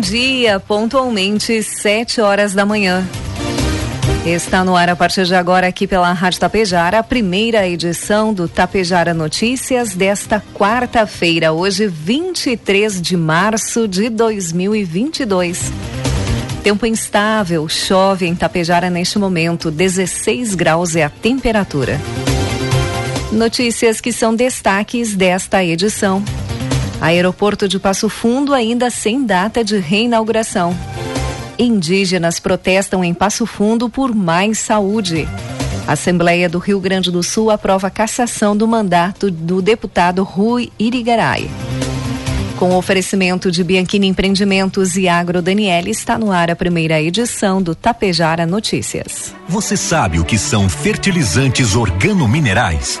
Dia, pontualmente sete horas da manhã. Está no ar a partir de agora aqui pela Rádio Tapejara, a primeira edição do Tapejara Notícias desta quarta-feira, hoje 23 de março de 2022. Tempo instável, chove em Tapejara neste momento, 16 graus é a temperatura. Notícias que são destaques desta edição. Aeroporto de Passo Fundo ainda sem data de reinauguração. Indígenas protestam em Passo Fundo por mais saúde. Assembleia do Rio Grande do Sul aprova cassação do mandato do deputado Rui Irigaray. Com oferecimento de Bianchini Empreendimentos e Agro Daniele, está no ar a primeira edição do Tapejara Notícias. Você sabe o que são fertilizantes organominerais?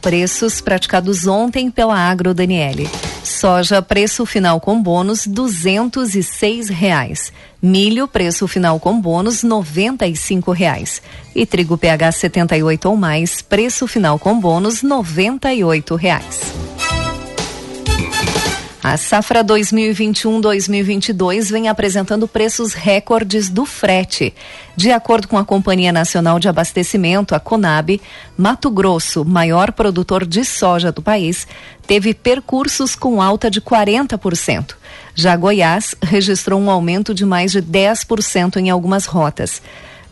Preços praticados ontem pela Agro Daniele. Soja, preço final com bônus, duzentos e seis reais. Milho, preço final com bônus, noventa e cinco reais. E trigo PH 78 ou mais, preço final com bônus, noventa e oito reais. A safra 2021-2022 vem apresentando preços recordes do frete. De acordo com a Companhia Nacional de Abastecimento, a Conab, Mato Grosso, maior produtor de soja do país, teve percursos com alta de 40%. Já Goiás registrou um aumento de mais de 10% em algumas rotas.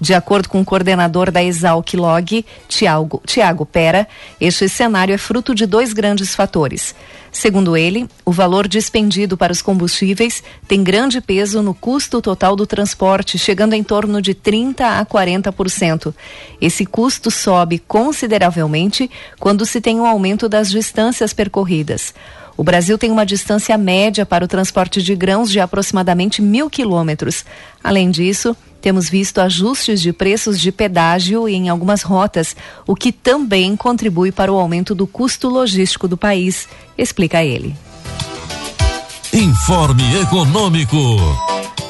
De acordo com o coordenador da Exalc Log, Tiago, Tiago Pera, este cenário é fruto de dois grandes fatores. Segundo ele, o valor dispendido para os combustíveis tem grande peso no custo total do transporte, chegando em torno de 30 a 40%. Esse custo sobe consideravelmente quando se tem um aumento das distâncias percorridas. O Brasil tem uma distância média para o transporte de grãos de aproximadamente mil quilômetros. Além disso, temos visto ajustes de preços de pedágio em algumas rotas, o que também contribui para o aumento do custo logístico do país, explica ele. Informe Econômico.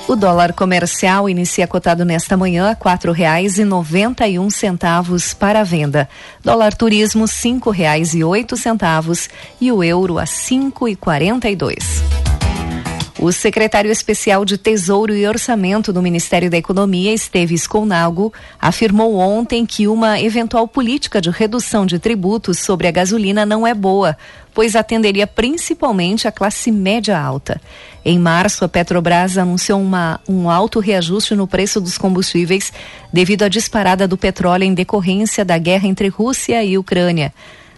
O dólar comercial inicia cotado nesta manhã a quatro reais e noventa e um centavos para a venda. Dólar turismo cinco reais e oito centavos e o euro a cinco e quarenta e dois. O secretário especial de Tesouro e Orçamento do Ministério da Economia, Esteves Colnago, afirmou ontem que uma eventual política de redução de tributos sobre a gasolina não é boa, pois atenderia principalmente a classe média alta. Em março, a Petrobras anunciou uma, um alto reajuste no preço dos combustíveis devido à disparada do petróleo em decorrência da guerra entre Rússia e Ucrânia.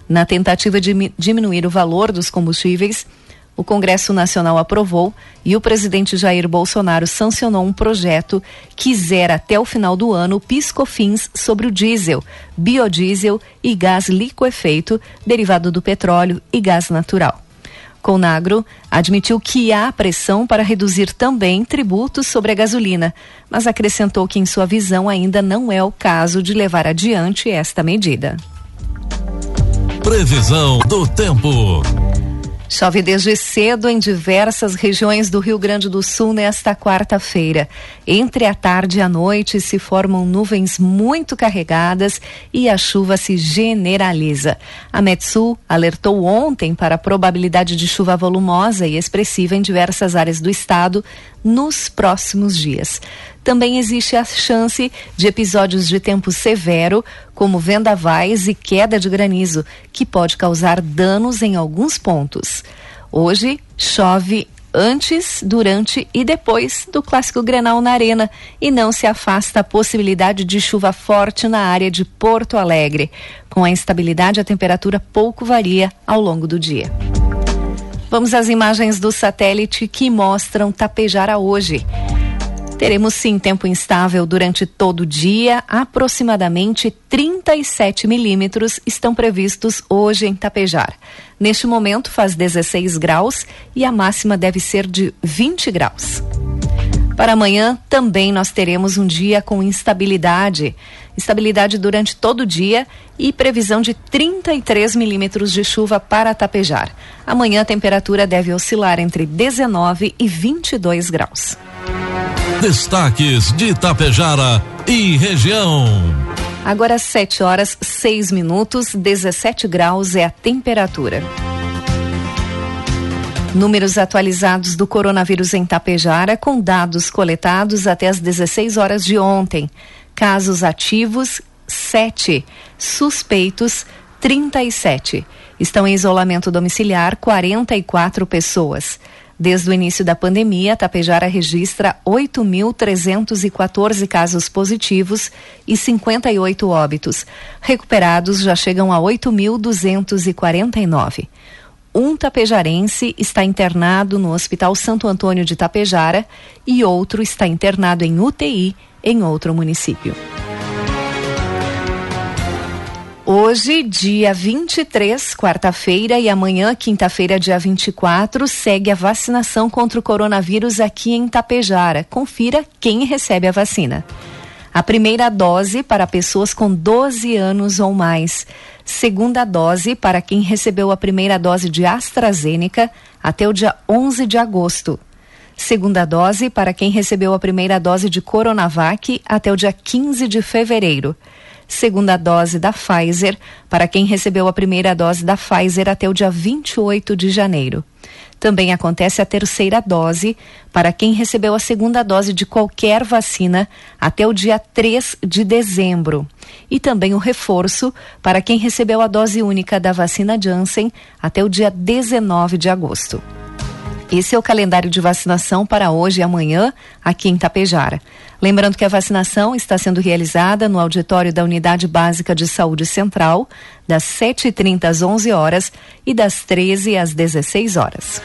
Na tentativa de diminuir o valor dos combustíveis, o Congresso Nacional aprovou e o presidente Jair Bolsonaro sancionou um projeto que zera até o final do ano piscofins sobre o diesel, biodiesel e gás liquefeito derivado do petróleo e gás natural. Conagro admitiu que há pressão para reduzir também tributos sobre a gasolina, mas acrescentou que, em sua visão, ainda não é o caso de levar adiante esta medida. Previsão do tempo. Chove desde cedo em diversas regiões do Rio Grande do Sul nesta quarta-feira. Entre a tarde e a noite se formam nuvens muito carregadas e a chuva se generaliza. A Metsul alertou ontem para a probabilidade de chuva volumosa e expressiva em diversas áreas do estado nos próximos dias. Também existe a chance de episódios de tempo severo, como vendavais e queda de granizo, que pode causar danos em alguns pontos. Hoje chove antes, durante e depois do clássico Grenal na Arena e não se afasta a possibilidade de chuva forte na área de Porto Alegre. Com a instabilidade, a temperatura pouco varia ao longo do dia. Vamos às imagens do satélite que mostram Tapejara hoje. Teremos sim tempo instável durante todo o dia. Aproximadamente 37 milímetros estão previstos hoje em Tapejar. Neste momento faz 16 graus e a máxima deve ser de 20 graus. Para amanhã também nós teremos um dia com instabilidade. Estabilidade durante todo o dia e previsão de 33 milímetros de chuva para tapejar. Amanhã a temperatura deve oscilar entre 19 e 22 graus. Destaques de Itapejara e região. Agora 7 horas 6 minutos, 17 graus é a temperatura. Números atualizados do coronavírus em Tapejara com dados coletados até as 16 horas de ontem. Casos ativos 7, suspeitos 37. Estão em isolamento domiciliar 44 pessoas. Desde o início da pandemia, Tapejara registra 8.314 casos positivos e 58 óbitos. Recuperados já chegam a 8.249. Um tapejarense está internado no Hospital Santo Antônio de Tapejara e outro está internado em UTI em outro município. Hoje, dia 23, quarta-feira, e amanhã, quinta-feira, dia 24, segue a vacinação contra o coronavírus aqui em Tapejara. Confira quem recebe a vacina. A primeira dose para pessoas com 12 anos ou mais. Segunda dose para quem recebeu a primeira dose de AstraZeneca até o dia 11 de agosto. Segunda dose para quem recebeu a primeira dose de Coronavac até o dia 15 de fevereiro segunda dose da Pfizer para quem recebeu a primeira dose da Pfizer até o dia 28 de janeiro. Também acontece a terceira dose para quem recebeu a segunda dose de qualquer vacina até o dia 3 de dezembro. E também o reforço para quem recebeu a dose única da vacina Janssen até o dia 19 de agosto. Esse é o calendário de vacinação para hoje e amanhã aqui em Tapejara. Lembrando que a vacinação está sendo realizada no auditório da Unidade Básica de Saúde Central, das 7h30 às 11 horas e das 13 às 16 horas.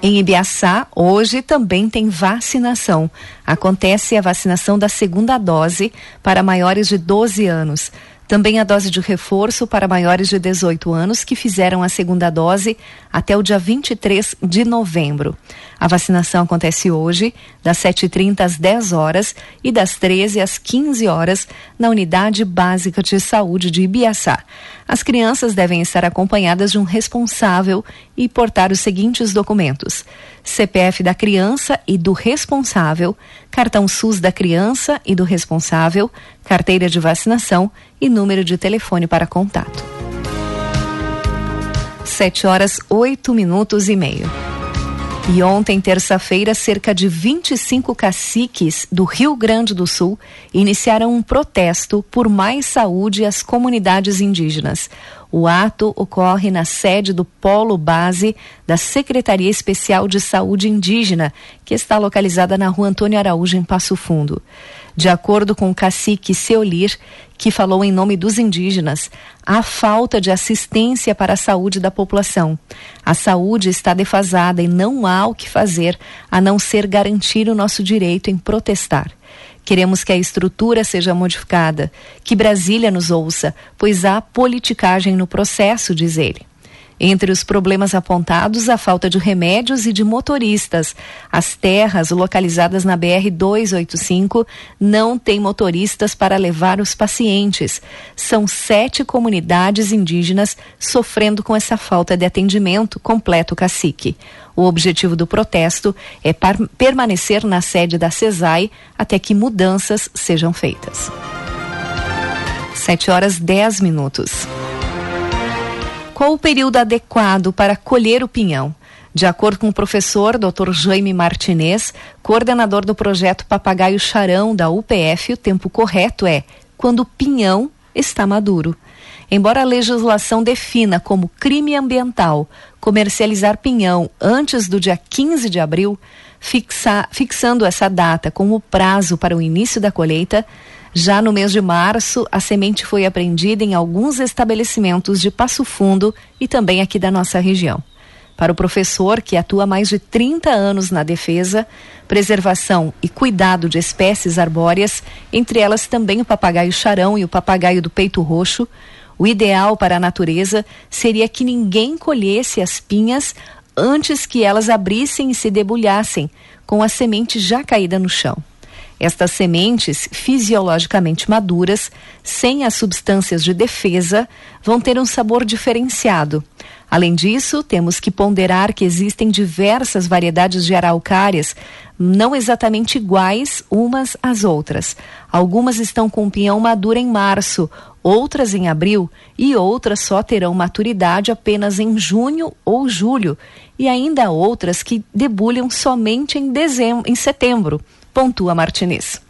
Em Ibiaçá, hoje também tem vacinação. Acontece a vacinação da segunda dose para maiores de 12 anos. Também a dose de reforço para maiores de 18 anos que fizeram a segunda dose até o dia 23 de novembro. A vacinação acontece hoje, das 7h30 às 10 horas e das 13 às 15 horas, na Unidade Básica de Saúde de Ibiaçá. As crianças devem estar acompanhadas de um responsável e portar os seguintes documentos: CPF da criança e do responsável, cartão SUS da criança e do responsável, carteira de vacinação e número de telefone para contato. 7 horas 8 minutos e meio. E ontem, terça-feira, cerca de 25 caciques do Rio Grande do Sul iniciaram um protesto por mais saúde às comunidades indígenas. O ato ocorre na sede do Polo Base da Secretaria Especial de Saúde Indígena, que está localizada na rua Antônio Araújo, em Passo Fundo. De acordo com o cacique Seolir, que falou em nome dos indígenas, há falta de assistência para a saúde da população. A saúde está defasada e não há o que fazer a não ser garantir o nosso direito em protestar. Queremos que a estrutura seja modificada, que Brasília nos ouça, pois há politicagem no processo, diz ele. Entre os problemas apontados, a falta de remédios e de motoristas. As terras localizadas na BR 285 não têm motoristas para levar os pacientes. São sete comunidades indígenas sofrendo com essa falta de atendimento, completo cacique. O objetivo do protesto é permanecer na sede da CESAI até que mudanças sejam feitas. 7 horas 10 minutos. Qual o período adequado para colher o pinhão? De acordo com o professor Dr. Jaime Martinez, coordenador do projeto Papagaio Charão da UPF, o tempo correto é quando o pinhão está maduro. Embora a legislação defina como crime ambiental comercializar pinhão antes do dia 15 de abril, fixa, fixando essa data como prazo para o início da colheita, já no mês de março, a semente foi apreendida em alguns estabelecimentos de Passo Fundo e também aqui da nossa região. Para o professor, que atua mais de 30 anos na defesa, preservação e cuidado de espécies arbóreas, entre elas também o papagaio charão e o papagaio do peito roxo, o ideal para a natureza seria que ninguém colhesse as pinhas antes que elas abrissem e se debulhassem, com a semente já caída no chão. Estas sementes, fisiologicamente maduras, sem as substâncias de defesa, vão ter um sabor diferenciado. Além disso, temos que ponderar que existem diversas variedades de araucárias, não exatamente iguais umas às outras. Algumas estão com pinhão maduro em março, outras em abril e outras só terão maturidade apenas em junho ou julho, e ainda outras que debulham somente em dezembro, em setembro, pontua Martinez.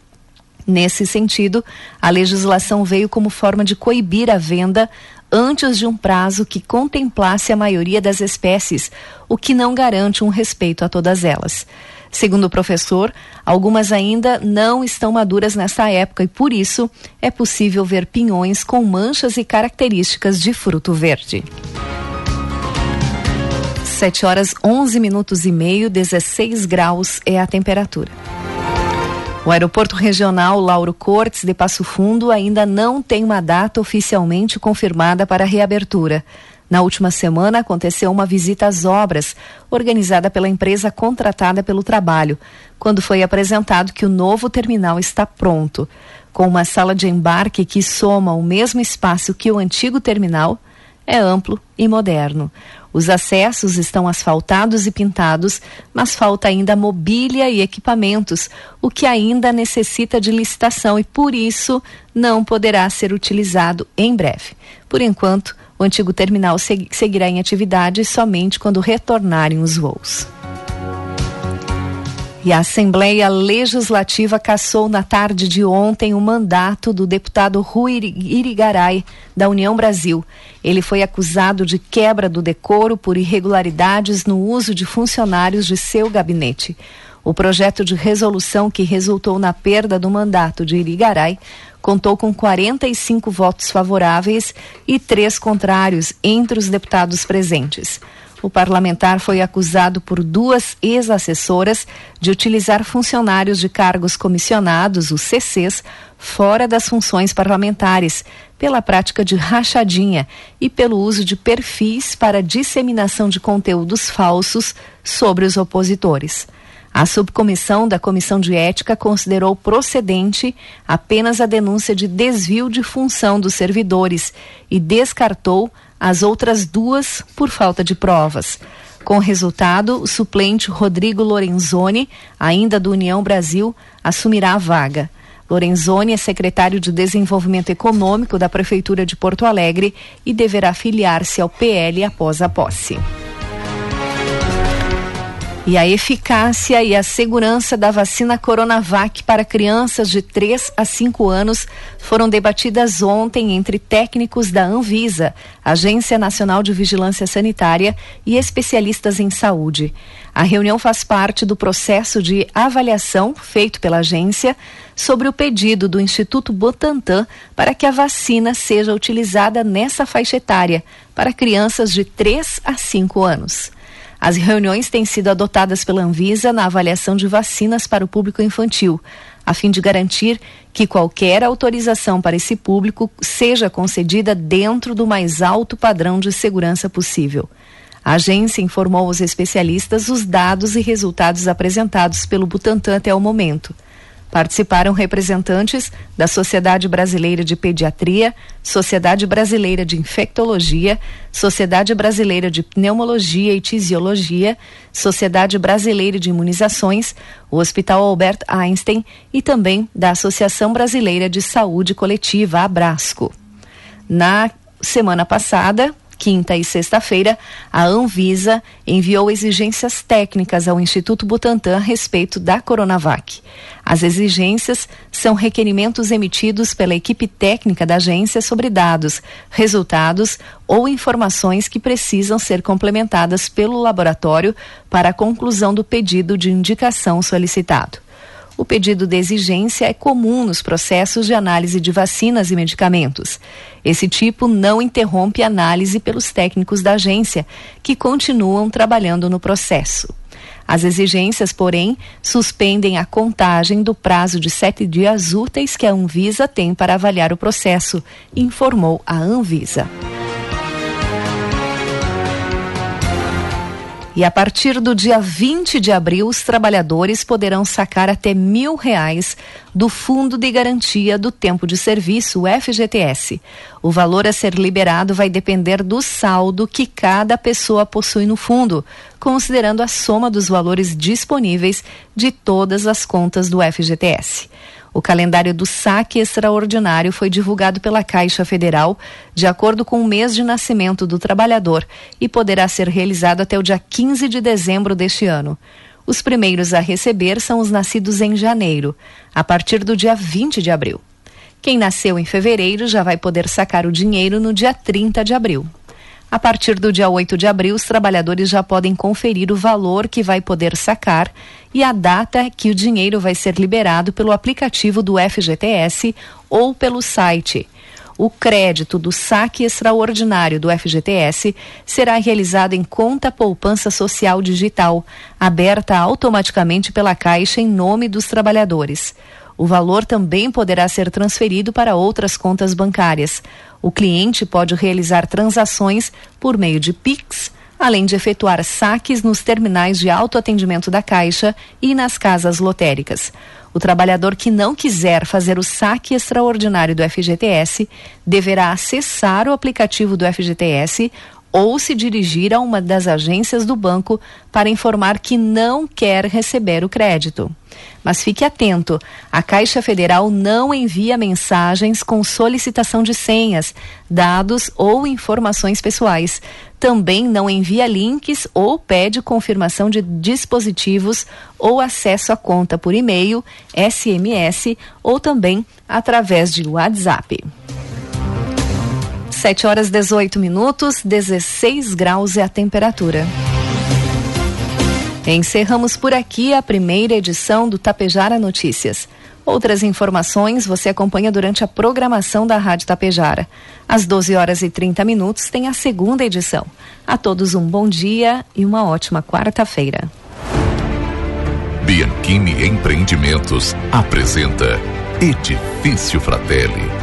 Nesse sentido, a legislação veio como forma de coibir a venda antes de um prazo que contemplasse a maioria das espécies, o que não garante um respeito a todas elas. Segundo o professor, algumas ainda não estão maduras nesta época e, por isso, é possível ver pinhões com manchas e características de fruto verde. 7 horas 11 minutos e meio, 16 graus é a temperatura. O aeroporto regional Lauro Cortes de Passo Fundo ainda não tem uma data oficialmente confirmada para a reabertura. Na última semana aconteceu uma visita às obras, organizada pela empresa contratada pelo trabalho, quando foi apresentado que o novo terminal está pronto. Com uma sala de embarque que soma o mesmo espaço que o antigo terminal, é amplo e moderno. Os acessos estão asfaltados e pintados, mas falta ainda mobília e equipamentos, o que ainda necessita de licitação e por isso não poderá ser utilizado em breve. Por enquanto, o antigo terminal seguirá em atividade somente quando retornarem os voos. E a Assembleia Legislativa cassou na tarde de ontem o mandato do deputado Rui Irigaray, da União Brasil. Ele foi acusado de quebra do decoro por irregularidades no uso de funcionários de seu gabinete. O projeto de resolução que resultou na perda do mandato de Irigaray contou com 45 votos favoráveis e três contrários entre os deputados presentes. O parlamentar foi acusado por duas ex-assessoras de utilizar funcionários de cargos comissionados, os CCs, fora das funções parlamentares, pela prática de rachadinha e pelo uso de perfis para disseminação de conteúdos falsos sobre os opositores. A subcomissão da Comissão de Ética considerou procedente apenas a denúncia de desvio de função dos servidores e descartou as outras duas por falta de provas. Com resultado, o suplente Rodrigo Lorenzoni, ainda do União Brasil, assumirá a vaga. Lorenzoni é secretário de Desenvolvimento Econômico da Prefeitura de Porto Alegre e deverá filiar-se ao PL após a posse. E a eficácia e a segurança da vacina Coronavac para crianças de 3 a 5 anos foram debatidas ontem entre técnicos da Anvisa, Agência Nacional de Vigilância Sanitária, e especialistas em saúde. A reunião faz parte do processo de avaliação feito pela agência sobre o pedido do Instituto Butantan para que a vacina seja utilizada nessa faixa etária para crianças de 3 a 5 anos. As reuniões têm sido adotadas pela Anvisa na avaliação de vacinas para o público infantil. a fim de garantir que qualquer autorização para esse público seja concedida dentro do mais alto padrão de segurança possível. A agência informou aos especialistas os dados e resultados apresentados pelo Butantan até o momento. Participaram representantes da Sociedade Brasileira de Pediatria, Sociedade Brasileira de Infectologia, Sociedade Brasileira de Pneumologia e Tisiologia, Sociedade Brasileira de Imunizações, o Hospital Albert Einstein e também da Associação Brasileira de Saúde Coletiva, Abrasco. Na semana passada, quinta e sexta-feira, a Anvisa enviou exigências técnicas ao Instituto Butantan a respeito da Coronavac. As exigências são requerimentos emitidos pela equipe técnica da agência sobre dados, resultados ou informações que precisam ser complementadas pelo laboratório para a conclusão do pedido de indicação solicitado. O pedido de exigência é comum nos processos de análise de vacinas e medicamentos. Esse tipo não interrompe a análise pelos técnicos da agência, que continuam trabalhando no processo. As exigências, porém, suspendem a contagem do prazo de sete dias úteis que a Anvisa tem para avaliar o processo, informou a Anvisa. E a partir do dia 20 de abril, os trabalhadores poderão sacar até mil reais do Fundo de Garantia do Tempo de Serviço, o FGTS. O valor a ser liberado vai depender do saldo que cada pessoa possui no fundo, considerando a soma dos valores disponíveis de todas as contas do FGTS. O calendário do saque extraordinário foi divulgado pela Caixa Federal de acordo com o mês de nascimento do trabalhador e poderá ser realizado até o dia 15 de dezembro deste ano. Os primeiros a receber são os nascidos em janeiro, a partir do dia 20 de abril. Quem nasceu em fevereiro já vai poder sacar o dinheiro no dia 30 de abril. A partir do dia 8 de abril, os trabalhadores já podem conferir o valor que vai poder sacar e a data que o dinheiro vai ser liberado pelo aplicativo do FGTS ou pelo site. O crédito do saque extraordinário do FGTS será realizado em conta poupança social digital, aberta automaticamente pela Caixa em nome dos trabalhadores. O valor também poderá ser transferido para outras contas bancárias. O cliente pode realizar transações por meio de Pix, além de efetuar saques nos terminais de autoatendimento da Caixa e nas casas lotéricas. O trabalhador que não quiser fazer o saque extraordinário do FGTS deverá acessar o aplicativo do FGTS ou se dirigir a uma das agências do banco para informar que não quer receber o crédito. Mas fique atento: a Caixa Federal não envia mensagens com solicitação de senhas, dados ou informações pessoais. Também não envia links ou pede confirmação de dispositivos ou acesso à conta por e-mail, SMS ou também através de WhatsApp. 7 horas 18 minutos, 16 graus é a temperatura. Encerramos por aqui a primeira edição do Tapejara Notícias. Outras informações você acompanha durante a programação da Rádio Tapejara. Às 12 horas e 30 minutos tem a segunda edição. A todos um bom dia e uma ótima quarta-feira. Bianchini Empreendimentos apresenta Edifício Fratelli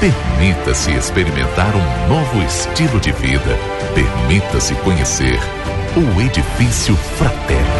Permita-se experimentar um novo estilo de vida. Permita-se conhecer o Edifício Fraterno.